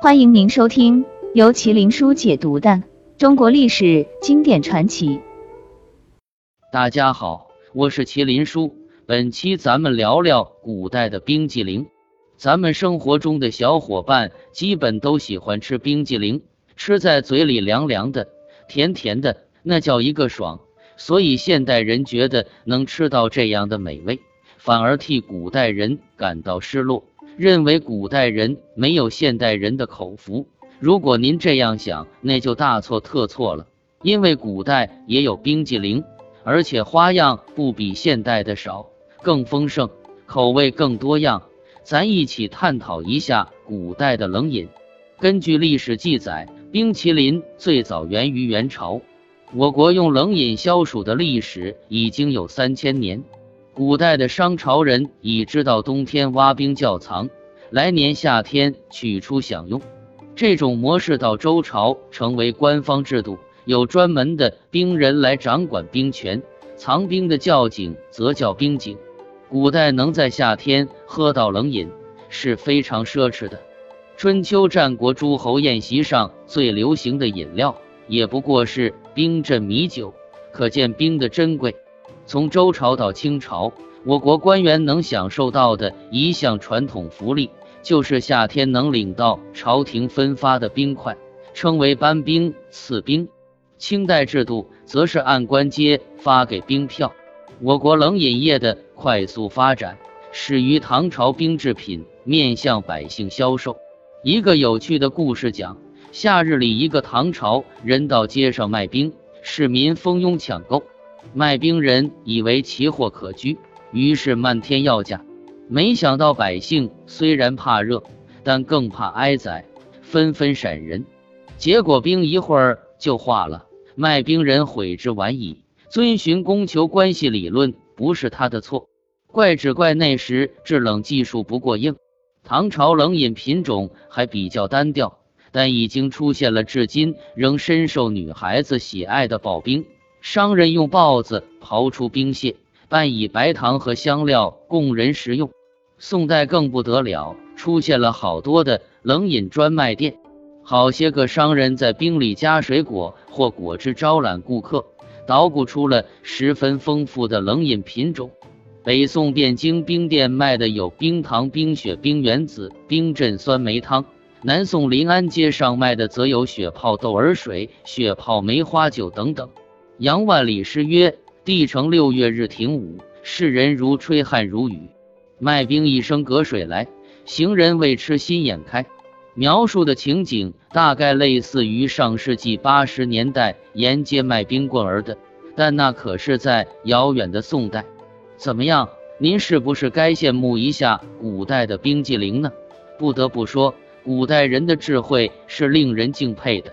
欢迎您收听由麒麟书解读的中国历史经典传奇。大家好，我是麒麟书。本期咱们聊聊古代的冰激凌。咱们生活中的小伙伴基本都喜欢吃冰激凌，吃在嘴里凉凉的、甜甜的，那叫一个爽。所以现代人觉得能吃到这样的美味，反而替古代人感到失落。认为古代人没有现代人的口福。如果您这样想，那就大错特错了。因为古代也有冰激凌，而且花样不比现代的少，更丰盛，口味更多样。咱一起探讨一下古代的冷饮。根据历史记载，冰淇淋最早源于元朝。我国用冷饮消暑的历史已经有三千年。古代的商朝人已知道冬天挖冰窖藏，来年夏天取出享用。这种模式到周朝成为官方制度，有专门的兵人来掌管冰泉。藏冰的窖井则叫冰井。古代能在夏天喝到冷饮是非常奢侈的。春秋战国诸侯宴席上最流行的饮料，也不过是冰镇米酒，可见冰的珍贵。从周朝到清朝，我国官员能享受到的一项传统福利，就是夏天能领到朝廷分发的冰块，称为班冰、赐冰。清代制度则是按官阶发给冰票。我国冷饮业的快速发展，始于唐朝冰制品面向百姓销售。一个有趣的故事讲：夏日里，一个唐朝人到街上卖冰，市民蜂拥抢购。卖冰人以为奇货可居，于是漫天要价。没想到百姓虽然怕热，但更怕挨宰，纷纷闪人。结果冰一会儿就化了。卖冰人悔之晚矣。遵循供求关系理论不是他的错，怪只怪那时制冷技术不过硬。唐朝冷饮品种还比较单调，但已经出现了至今仍深受女孩子喜爱的刨冰。商人用刨子刨出冰屑，拌以白糖和香料供人食用。宋代更不得了，出现了好多的冷饮专卖店，好些个商人在冰里加水果或果汁招揽顾客，捣鼓出了十分丰富的冷饮品种。北宋汴京冰店卖的有冰糖、冰雪、冰原子、冰镇酸梅汤；南宋临安街上卖的则有雪泡豆儿水、雪泡梅花酒等等。杨万里诗曰：“帝城六月日停午，世人如吹汗如雨。卖冰一声隔水来，行人未吃心眼开。”描述的情景大概类似于上世纪八十年代沿街卖冰棍儿的，但那可是在遥远的宋代。怎么样，您是不是该羡慕一下古代的冰激凌呢？不得不说，古代人的智慧是令人敬佩的。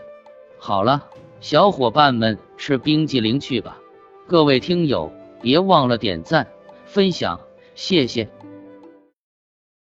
好了。小伙伴们吃冰激凌去吧！各位听友，别忘了点赞、分享，谢谢。